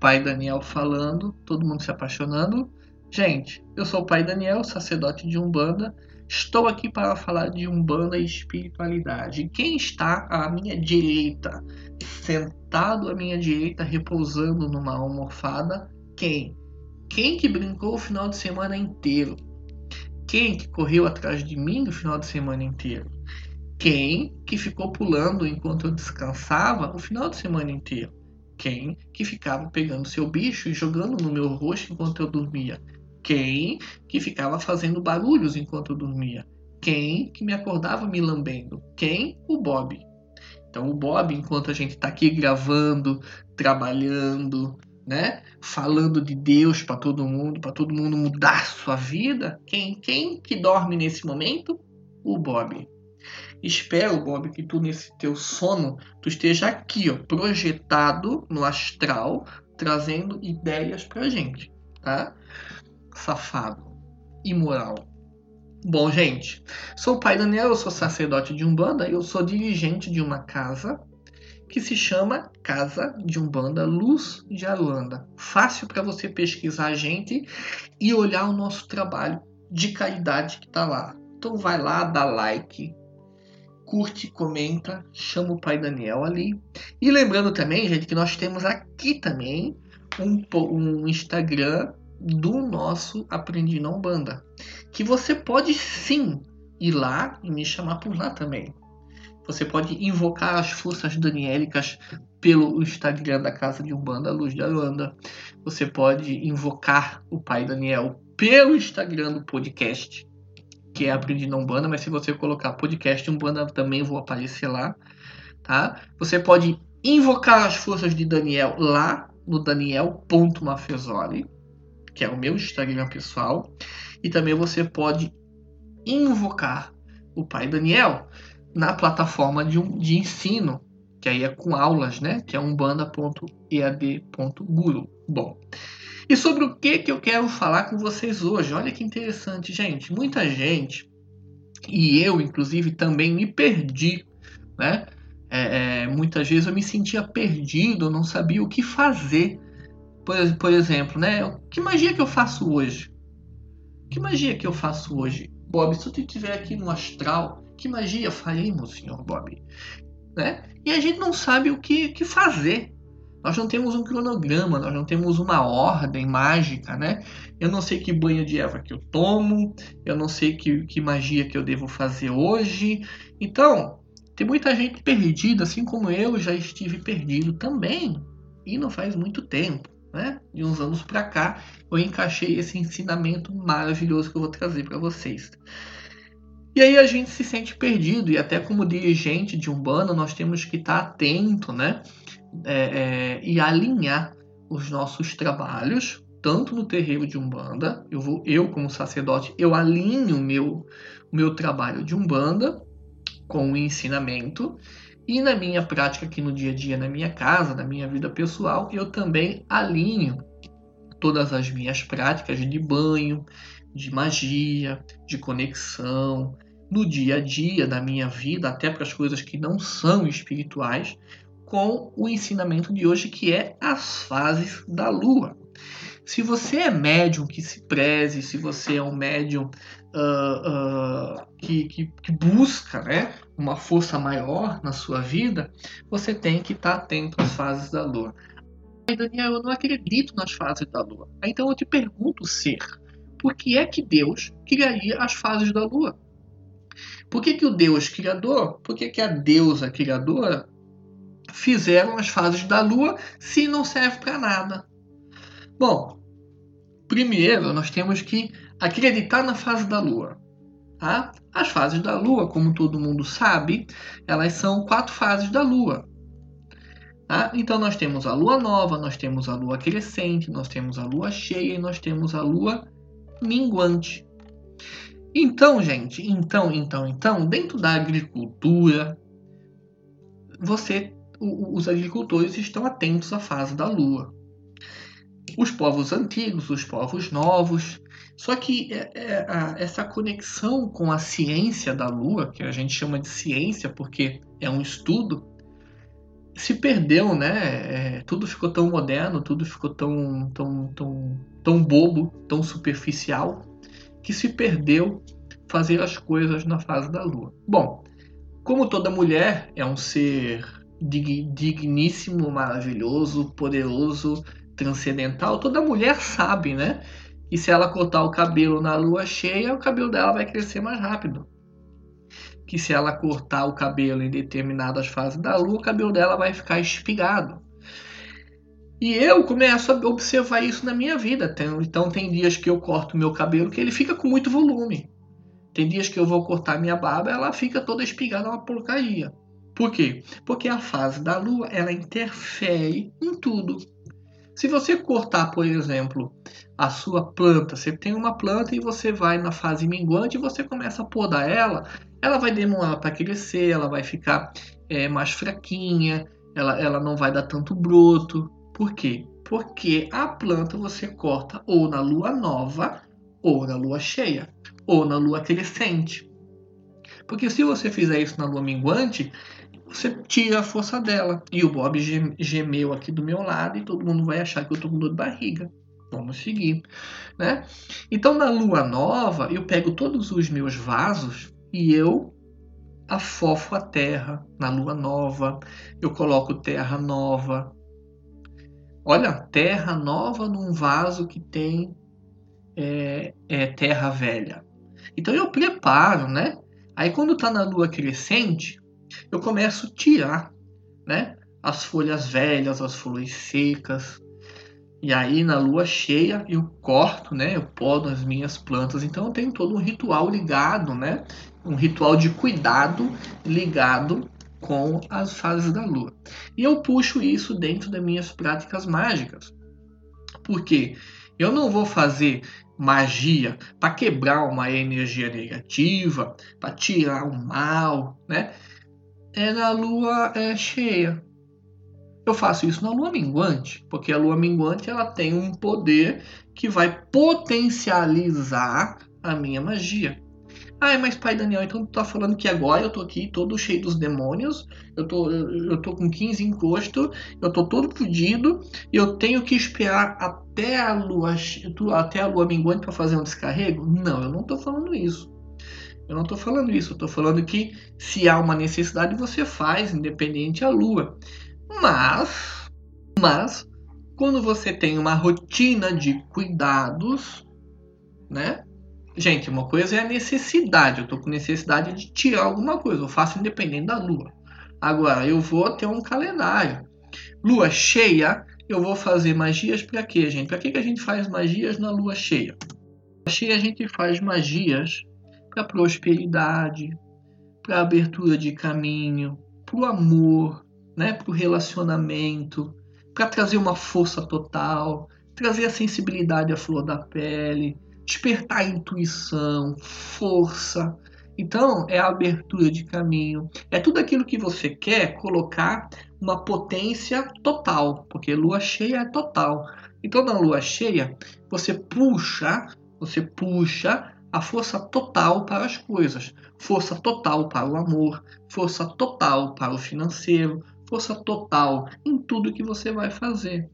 pai Daniel falando, todo mundo se apaixonando. Gente, eu sou o pai Daniel, sacerdote de Umbanda. Estou aqui para falar de Umbanda e espiritualidade. Quem está à minha direita, sentado à minha direita, repousando numa almofada? Quem? Quem que brincou o final de semana inteiro? Quem que correu atrás de mim o final de semana inteiro? Quem que ficou pulando enquanto eu descansava o final de semana inteiro? Quem que ficava pegando seu bicho e jogando no meu rosto enquanto eu dormia? Quem que ficava fazendo barulhos enquanto eu dormia? Quem que me acordava me lambendo? Quem? O Bob. Então o Bob, enquanto a gente está aqui gravando, trabalhando, né, falando de Deus para todo mundo, para todo mundo mudar sua vida, quem quem que dorme nesse momento? O Bob. Espero, Bob, que tu nesse teu sono tu esteja aqui, ó, projetado no astral, trazendo ideias pra gente, tá? safado, imoral. Bom, gente, sou o pai Daniel, eu sou sacerdote de Umbanda e eu sou dirigente de uma casa que se chama Casa de Umbanda Luz de Aruanda. Fácil para você pesquisar a gente e olhar o nosso trabalho de caridade que está lá. Então vai lá, dá like, curte, comenta, chama o pai Daniel ali. E lembrando também, gente, que nós temos aqui também um, um Instagram do nosso Aprendi na Umbanda. Que você pode sim ir lá e me chamar por lá também. Você pode invocar as forças daniélicas pelo Instagram da Casa de Umbanda, Luz de Aruanda. Você pode invocar o Pai Daniel pelo Instagram do podcast, que é Aprendi na Umbanda, mas se você colocar podcast Umbanda também vou aparecer lá, tá? Você pode invocar as forças de Daniel lá no daniel.mafezoli que é o meu Instagram pessoal, e também você pode invocar o Pai Daniel na plataforma de, um, de ensino, que aí é com aulas, né? Que é umbanda.ead.guru. Bom, e sobre o que, que eu quero falar com vocês hoje? Olha que interessante, gente. Muita gente, e eu inclusive também me perdi, né? É, é, muitas vezes eu me sentia perdido, não sabia o que fazer por, por exemplo, né? Que magia que eu faço hoje? Que magia que eu faço hoje? Bob, se tu estiver aqui no astral, que magia faremos, senhor Bob? Né? E a gente não sabe o que, que fazer. Nós não temos um cronograma, nós não temos uma ordem mágica, né? Eu não sei que banho de erva que eu tomo, eu não sei que, que magia que eu devo fazer hoje. Então, tem muita gente perdida, assim como eu já estive perdido também. E não faz muito tempo né? De uns anos para cá, eu encaixei esse ensinamento maravilhoso que eu vou trazer para vocês. E aí a gente se sente perdido, e até como dirigente de um bando, nós temos que estar atento, né? É, é, e alinhar os nossos trabalhos, tanto no terreiro de Umbanda, eu, vou, eu como sacerdote, eu alinho o meu, meu trabalho de Umbanda com o ensinamento, e na minha prática aqui no dia a dia, na minha casa, na minha vida pessoal, eu também alinho todas as minhas práticas de banho, de magia, de conexão, no dia a dia da minha vida, até para as coisas que não são espirituais, com o ensinamento de hoje que é as fases da lua. Se você é médium que se preze, se você é um médium uh, uh, que, que, que, busca né, uma força maior na sua vida, você tem que estar atento às fases da lua. Ai, Daniel, eu não acredito nas fases da lua. Então eu te pergunto, ser, por que é que Deus criaria as fases da lua? Por que, que o Deus criador, por que, que a deusa criadora fizeram as fases da lua se não serve para nada? Bom, Primeiro, nós temos que acreditar na fase da Lua. Tá? As fases da Lua, como todo mundo sabe, elas são quatro fases da Lua. Tá? Então nós temos a Lua nova, nós temos a Lua crescente, nós temos a Lua cheia e nós temos a Lua minguante. Então, gente, então, então, então, dentro da agricultura, você, os agricultores estão atentos à fase da Lua os povos antigos, os povos novos. Só que é, é, essa conexão com a ciência da Lua, que a gente chama de ciência porque é um estudo, se perdeu, né? É, tudo ficou tão moderno, tudo ficou tão, tão, tão, tão bobo, tão superficial, que se perdeu fazer as coisas na fase da lua. Bom, como toda mulher é um ser digníssimo, maravilhoso, poderoso, transcendental, toda mulher sabe, né? E se ela cortar o cabelo na lua cheia, o cabelo dela vai crescer mais rápido. Que se ela cortar o cabelo em determinadas fases da lua, o cabelo dela vai ficar espigado. E eu começo a observar isso na minha vida. Então tem dias que eu corto meu cabelo que ele fica com muito volume. Tem dias que eu vou cortar minha barba, ela fica toda espigada, uma porcaria. Por quê? Porque a fase da lua, ela interfere em tudo. Se você cortar, por exemplo, a sua planta, você tem uma planta e você vai na fase minguante e você começa a podar ela, ela vai demorar para crescer, ela vai ficar é, mais fraquinha, ela, ela não vai dar tanto broto. Por quê? Porque a planta você corta ou na lua nova ou na lua cheia ou na lua crescente. Porque se você fizer isso na lua minguante, você tira a força dela. E o Bob gemeu aqui do meu lado e todo mundo vai achar que eu tô com dor de barriga. Vamos seguir, né? Então na lua nova, eu pego todos os meus vasos e eu afofo a terra na lua nova. Eu coloco terra nova. Olha, terra nova num vaso que tem é, é terra velha. Então eu preparo, né? Aí quando está na lua crescente, eu começo a tirar, né? As folhas velhas, as folhas secas. E aí na lua cheia eu corto, né? Eu podo as minhas plantas. Então eu tenho todo um ritual ligado, né? Um ritual de cuidado ligado com as fases da lua. E eu puxo isso dentro das minhas práticas mágicas. Porque eu não vou fazer magia para quebrar uma energia negativa, para tirar o mal, né? É na lua é, cheia. Eu faço isso na lua minguante, porque a lua minguante ela tem um poder que vai potencializar a minha magia. Ah, mas pai Daniel, então tu tá falando que agora eu tô aqui todo cheio dos demônios, eu tô, eu, tô com 15 encosto, eu tô todo fudido e eu tenho que esperar até a lua, até a lua minguante para fazer um descarrego? Não, eu não tô falando isso. Eu não tô falando isso, eu tô falando que se há uma necessidade você faz, independente a lua. Mas, mas quando você tem uma rotina de cuidados, né? Gente, uma coisa é a necessidade. Eu tô com necessidade de tirar alguma coisa. Eu faço independente da lua. Agora, eu vou ter um calendário. Lua cheia, eu vou fazer magias para quê, gente? Para que, que a gente faz magias na lua cheia? Cheia a gente faz magias para prosperidade, para abertura de caminho, para o amor, né? para o relacionamento, para trazer uma força total, trazer a sensibilidade à flor da pele, despertar a intuição, força. Então, é a abertura de caminho. É tudo aquilo que você quer colocar uma potência total, porque lua cheia é total. Então, na lua cheia, você puxa, você puxa a força total para as coisas, força total para o amor, força total para o financeiro, força total em tudo que você vai fazer.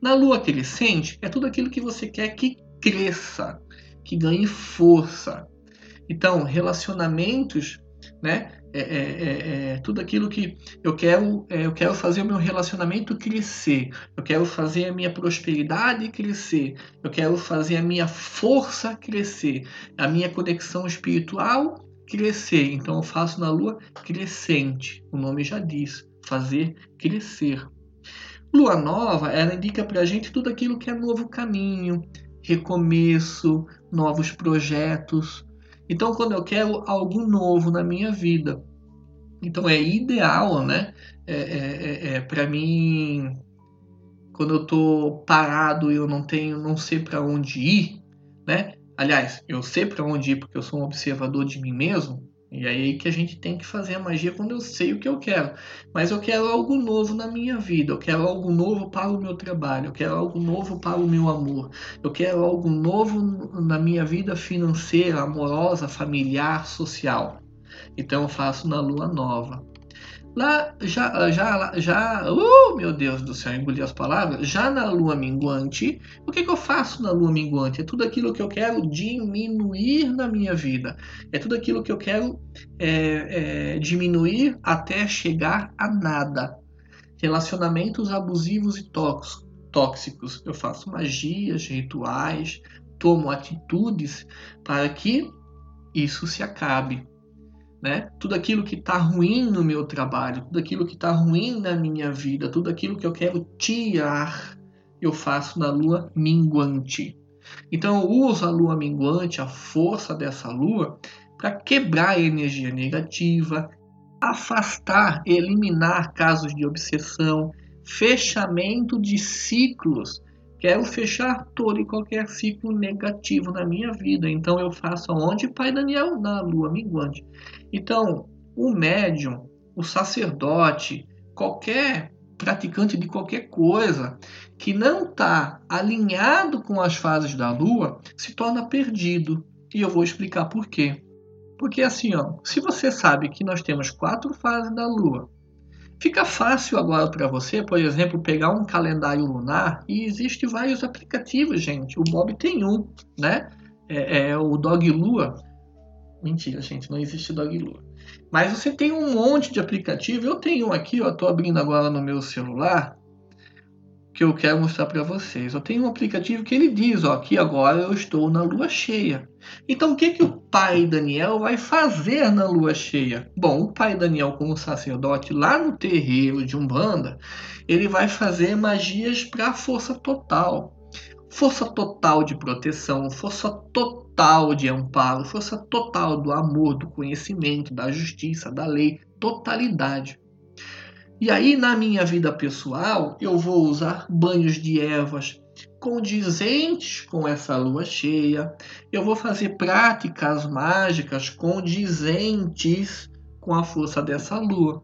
Na lua crescente, é tudo aquilo que você quer que cresça, que ganhe força. Então, relacionamentos, né? É, é, é, é tudo aquilo que eu quero, é, eu quero fazer o meu relacionamento crescer, eu quero fazer a minha prosperidade crescer, eu quero fazer a minha força crescer, a minha conexão espiritual crescer. Então eu faço na lua crescente, o nome já diz, fazer crescer. Lua nova, ela indica para a gente tudo aquilo que é novo caminho, recomeço, novos projetos. Então, quando eu quero algo novo na minha vida, então é ideal, né? É, é, é, é para mim, quando eu tô parado e eu não tenho, não sei para onde ir, né? Aliás, eu sei para onde ir porque eu sou um observador de mim mesmo. E aí que a gente tem que fazer a magia quando eu sei o que eu quero. Mas eu quero algo novo na minha vida, eu quero algo novo para o meu trabalho, eu quero algo novo para o meu amor, eu quero algo novo na minha vida financeira, amorosa, familiar, social. Então eu faço na lua nova. Lá, já, já, já, uh, meu Deus do céu, engoli as palavras. Já na lua minguante, o que, que eu faço na lua minguante? É tudo aquilo que eu quero diminuir na minha vida. É tudo aquilo que eu quero é, é, diminuir até chegar a nada. Relacionamentos abusivos e tóxicos. Eu faço magias, rituais, tomo atitudes para que isso se acabe né? Tudo aquilo que está ruim no meu trabalho, tudo aquilo que está ruim na minha vida, tudo aquilo que eu quero tirar, eu faço na lua minguante. Então eu uso a lua minguante, a força dessa lua, para quebrar a energia negativa, afastar, eliminar casos de obsessão, fechamento de ciclos Quero fechar todo e qualquer ciclo negativo na minha vida. Então eu faço aonde? Pai Daniel, na lua minguante. Então, o médium, o sacerdote, qualquer praticante de qualquer coisa que não está alinhado com as fases da lua se torna perdido. E eu vou explicar por quê. Porque assim, ó, se você sabe que nós temos quatro fases da lua Fica fácil agora para você, por exemplo, pegar um calendário lunar e existe vários aplicativos, gente. O Bob tem um, né? É, é o Dog Lua. Mentira, gente, não existe Dog Lua. Mas você tem um monte de aplicativo. Eu tenho um aqui, ó, tô abrindo agora no meu celular que eu quero mostrar para vocês. Eu tenho um aplicativo que ele diz, ó, que agora eu estou na lua cheia. Então, o que que o pai Daniel vai fazer na lua cheia? Bom, o pai Daniel, como sacerdote lá no terreiro de Umbanda, ele vai fazer magias para força total. Força total de proteção, força total de amparo, força total do amor, do conhecimento, da justiça, da lei, totalidade. E aí, na minha vida pessoal, eu vou usar banhos de ervas condizentes com essa lua cheia. Eu vou fazer práticas mágicas condizentes com a força dessa lua.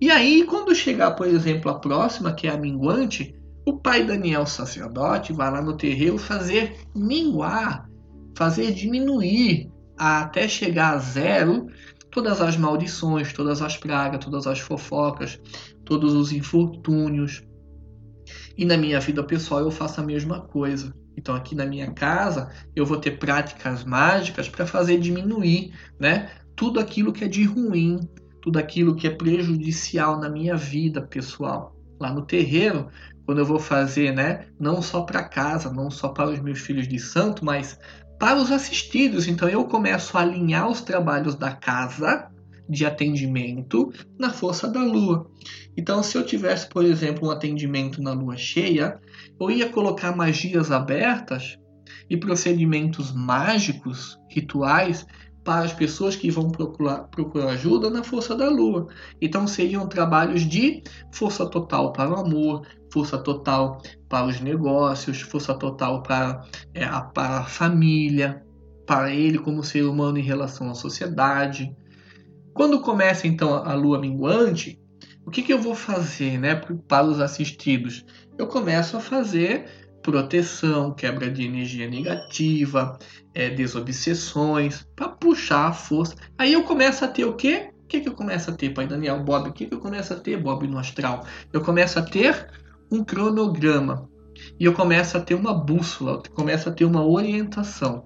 E aí, quando chegar, por exemplo, a próxima, que é a minguante, o pai Daniel sacerdote vai lá no terreiro fazer minguar, fazer diminuir até chegar a zero todas as maldições, todas as pragas, todas as fofocas, todos os infortúnios. E na minha vida pessoal eu faço a mesma coisa. Então aqui na minha casa eu vou ter práticas mágicas para fazer diminuir, né, tudo aquilo que é de ruim, tudo aquilo que é prejudicial na minha vida pessoal. Lá no terreiro, quando eu vou fazer, né, não só para casa, não só para os meus filhos de santo, mas para os assistidos. Então eu começo a alinhar os trabalhos da casa de atendimento na força da lua. Então, se eu tivesse, por exemplo, um atendimento na lua cheia, eu ia colocar magias abertas e procedimentos mágicos, rituais, para as pessoas que vão procurar, procurar ajuda na força da lua. Então seriam trabalhos de força total para o amor, força total para os negócios, força total para, é, a, para a família, para ele como ser humano em relação à sociedade. Quando começa então a lua minguante, o que, que eu vou fazer né, para os assistidos? Eu começo a fazer proteção, quebra de energia negativa, é, desobsessões, para puxar a força. Aí eu começo a ter o quê? O que, que eu começo a ter, Pai Daniel? Bob, o que, que eu começo a ter, Bob, no astral? Eu começo a ter um cronograma. E eu começo a ter uma bússola, eu começo a ter uma orientação.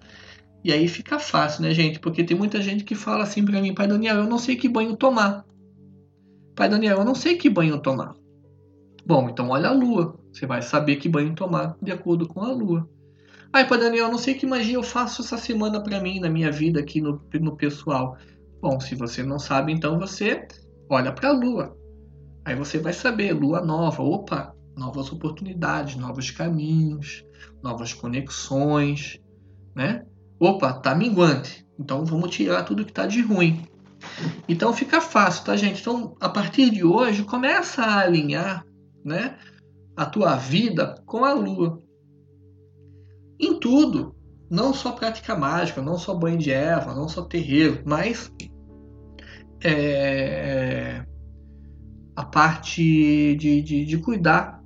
E aí fica fácil, né, gente? Porque tem muita gente que fala assim para mim, Pai Daniel, eu não sei que banho tomar. Pai Daniel, eu não sei que banho tomar. Bom, então olha a lua. Você vai saber que banho tomar de acordo com a lua. Ai, Pai Daniel, não sei que magia eu faço essa semana para mim, na minha vida aqui no, no pessoal. Bom, se você não sabe, então você olha para a lua. Aí você vai saber, lua nova, opa, novas oportunidades, novos caminhos, novas conexões, né? Opa, tá minguante. Então vamos tirar tudo que tá de ruim. Então fica fácil, tá, gente? Então, a partir de hoje, começa a alinhar, né, a tua vida com a lua. Em tudo, não só prática mágica, não só banho de erva, não só terreiro, mas é, a parte de, de, de, cuidar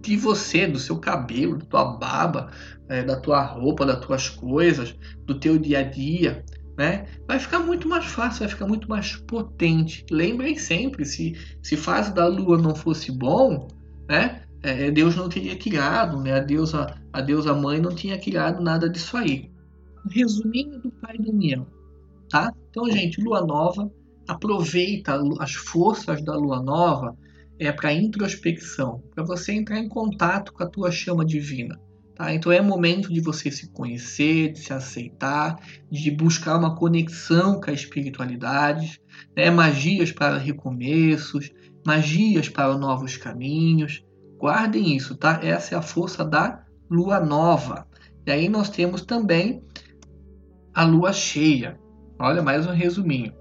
de você, do seu cabelo, da tua barba, é, da tua roupa, das tuas coisas, do teu dia a dia, né? Vai ficar muito mais fácil, vai ficar muito mais potente. Lembrem sempre, se, se fase da lua não fosse bom, né? É, Deus não teria criado, né? A deusa, a deusa mãe não tinha criado nada disso aí. Resuminho do pai Daniel, tá? Então, gente, lua nova, aproveita as forças da lua nova é para introspecção, para você entrar em contato com a tua chama divina. Tá? Então é momento de você se conhecer, de se aceitar, de buscar uma conexão com a espiritualidade, né? magias para recomeços, magias para novos caminhos. Guardem isso, tá? Essa é a força da lua nova. E aí nós temos também a lua cheia. Olha mais um resuminho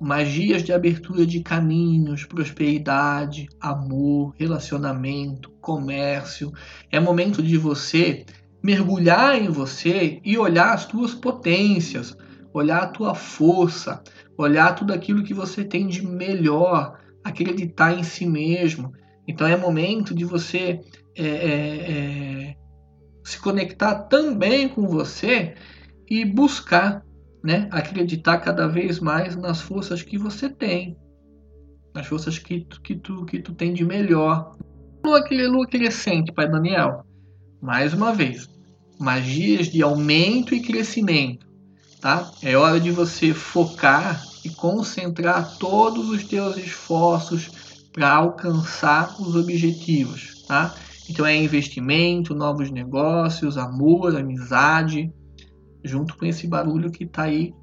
magias de abertura de caminhos, prosperidade, amor, relacionamento, comércio. É momento de você mergulhar em você e olhar as tuas potências, olhar a tua força, olhar tudo aquilo que você tem de melhor, acreditar em si mesmo. Então é momento de você é, é, é, se conectar também com você e buscar né, acreditar cada vez mais nas forças que você tem, nas forças que tu, que tu, que tu tem de melhor. Lua, lua crescente, Pai Daniel. Mais uma vez, magias de aumento e crescimento. Tá? É hora de você focar e concentrar todos os teus esforços para alcançar os objetivos. Tá? Então é investimento, novos negócios, amor, amizade, junto com esse barulho que está aí,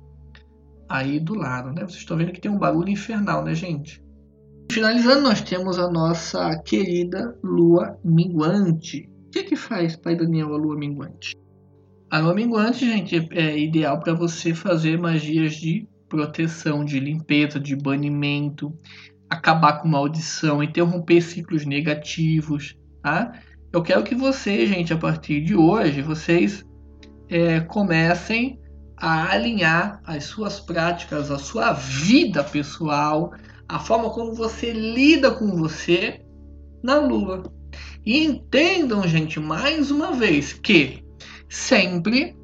aí do lado. Né? Vocês estão vendo que tem um barulho infernal, né, gente? Finalizando, nós temos a nossa querida lua minguante. O que, que faz, Pai Daniel, a lua minguante? A lua minguante, gente, é ideal para você fazer magias de proteção, de limpeza, de banimento, acabar com maldição, interromper ciclos negativos, tá? Eu quero que vocês, gente, a partir de hoje, vocês é, comecem a alinhar as suas práticas, a sua vida pessoal, a forma como você lida com você na Lua. E entendam, gente, mais uma vez, que sempre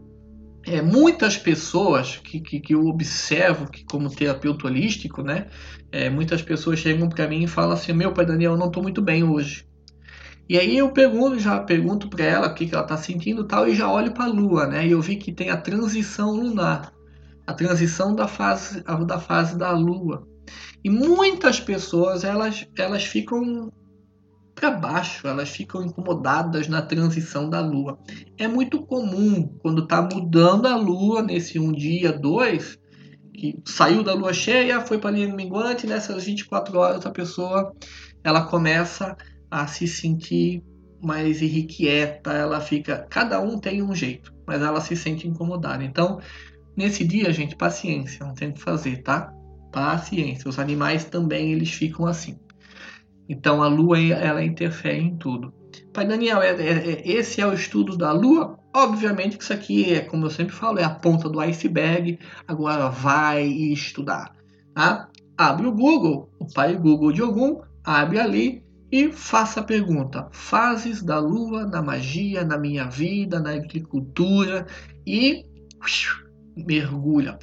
é, muitas pessoas que, que, que, eu observo que como terapeuta holístico, né, é, muitas pessoas chegam para mim e falam assim, meu pai Daniel, eu não estou muito bem hoje. E aí eu pergunto, já pergunto para ela o que, que ela está sentindo tal, e já olho para a Lua, né? E eu vi que tem a transição lunar, a transição da fase da fase da Lua. E muitas pessoas elas elas ficam para baixo, elas ficam incomodadas na transição da Lua. É muito comum quando está mudando a Lua nesse um dia, dois, que saiu da Lua cheia, foi para a linha minguante, nessas 24 horas a pessoa ela começa a se sentir mais irrequieta, ela fica. Cada um tem um jeito, mas ela se sente incomodada. Então, nesse dia, gente, paciência, não tem o que fazer, tá? Paciência. Os animais também eles ficam assim. Então a Lua ela interfere em tudo. Pai Daniel, é, é, é, esse é o estudo da Lua? Obviamente que isso aqui é, como eu sempre falo, é a ponta do iceberg. Agora vai estudar. Tá? Abre o Google, o pai Google de algum, abre ali e faça a pergunta: fases da lua na magia, na minha vida, na agricultura e mergulha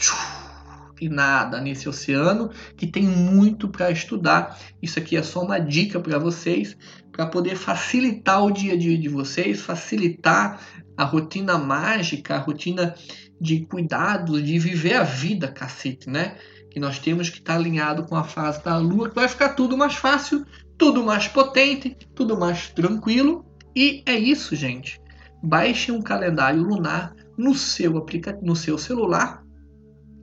e nada nesse oceano que tem muito para estudar. Isso aqui é só uma dica para vocês para poder facilitar o dia a dia de vocês, facilitar a rotina mágica, a rotina de cuidados, de viver a vida, cacete, né? Que nós temos que estar tá alinhado com a fase da lua, que vai ficar tudo mais fácil tudo mais potente, tudo mais tranquilo. E é isso, gente. Baixe um calendário lunar no seu aplicativo, no seu celular.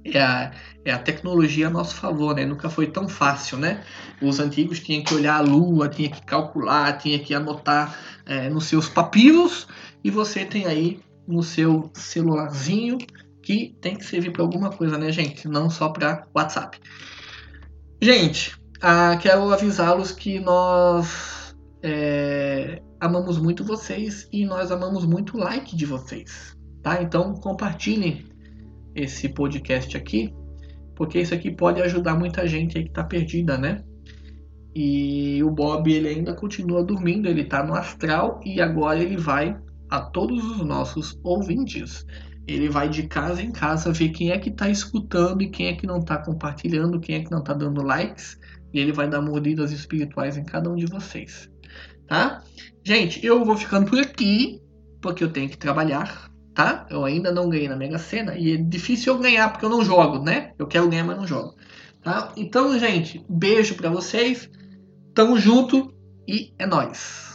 É a, é a tecnologia a nosso favor, né? Nunca foi tão fácil, né? Os antigos tinham que olhar a lua, tinha que calcular, tinha que anotar é, nos seus papiros. E você tem aí no seu celularzinho que tem que servir para alguma coisa, né, gente? Não só para WhatsApp. Gente, ah, quero avisá-los que nós é, amamos muito vocês e nós amamos muito o like de vocês, tá? Então compartilhem esse podcast aqui, porque isso aqui pode ajudar muita gente aí que tá perdida, né? E o Bob ele ainda continua dormindo, ele tá no astral e agora ele vai a todos os nossos ouvintes. ele vai de casa em casa ver quem é que está escutando e quem é que não está compartilhando, quem é que não está dando likes, e ele vai dar mordidas espirituais em cada um de vocês, tá? Gente, eu vou ficando por aqui, porque eu tenho que trabalhar, tá? Eu ainda não ganhei na Mega Sena e é difícil eu ganhar porque eu não jogo, né? Eu quero ganhar, mas não jogo, tá? Então, gente, beijo para vocês, tamo junto e é nóis!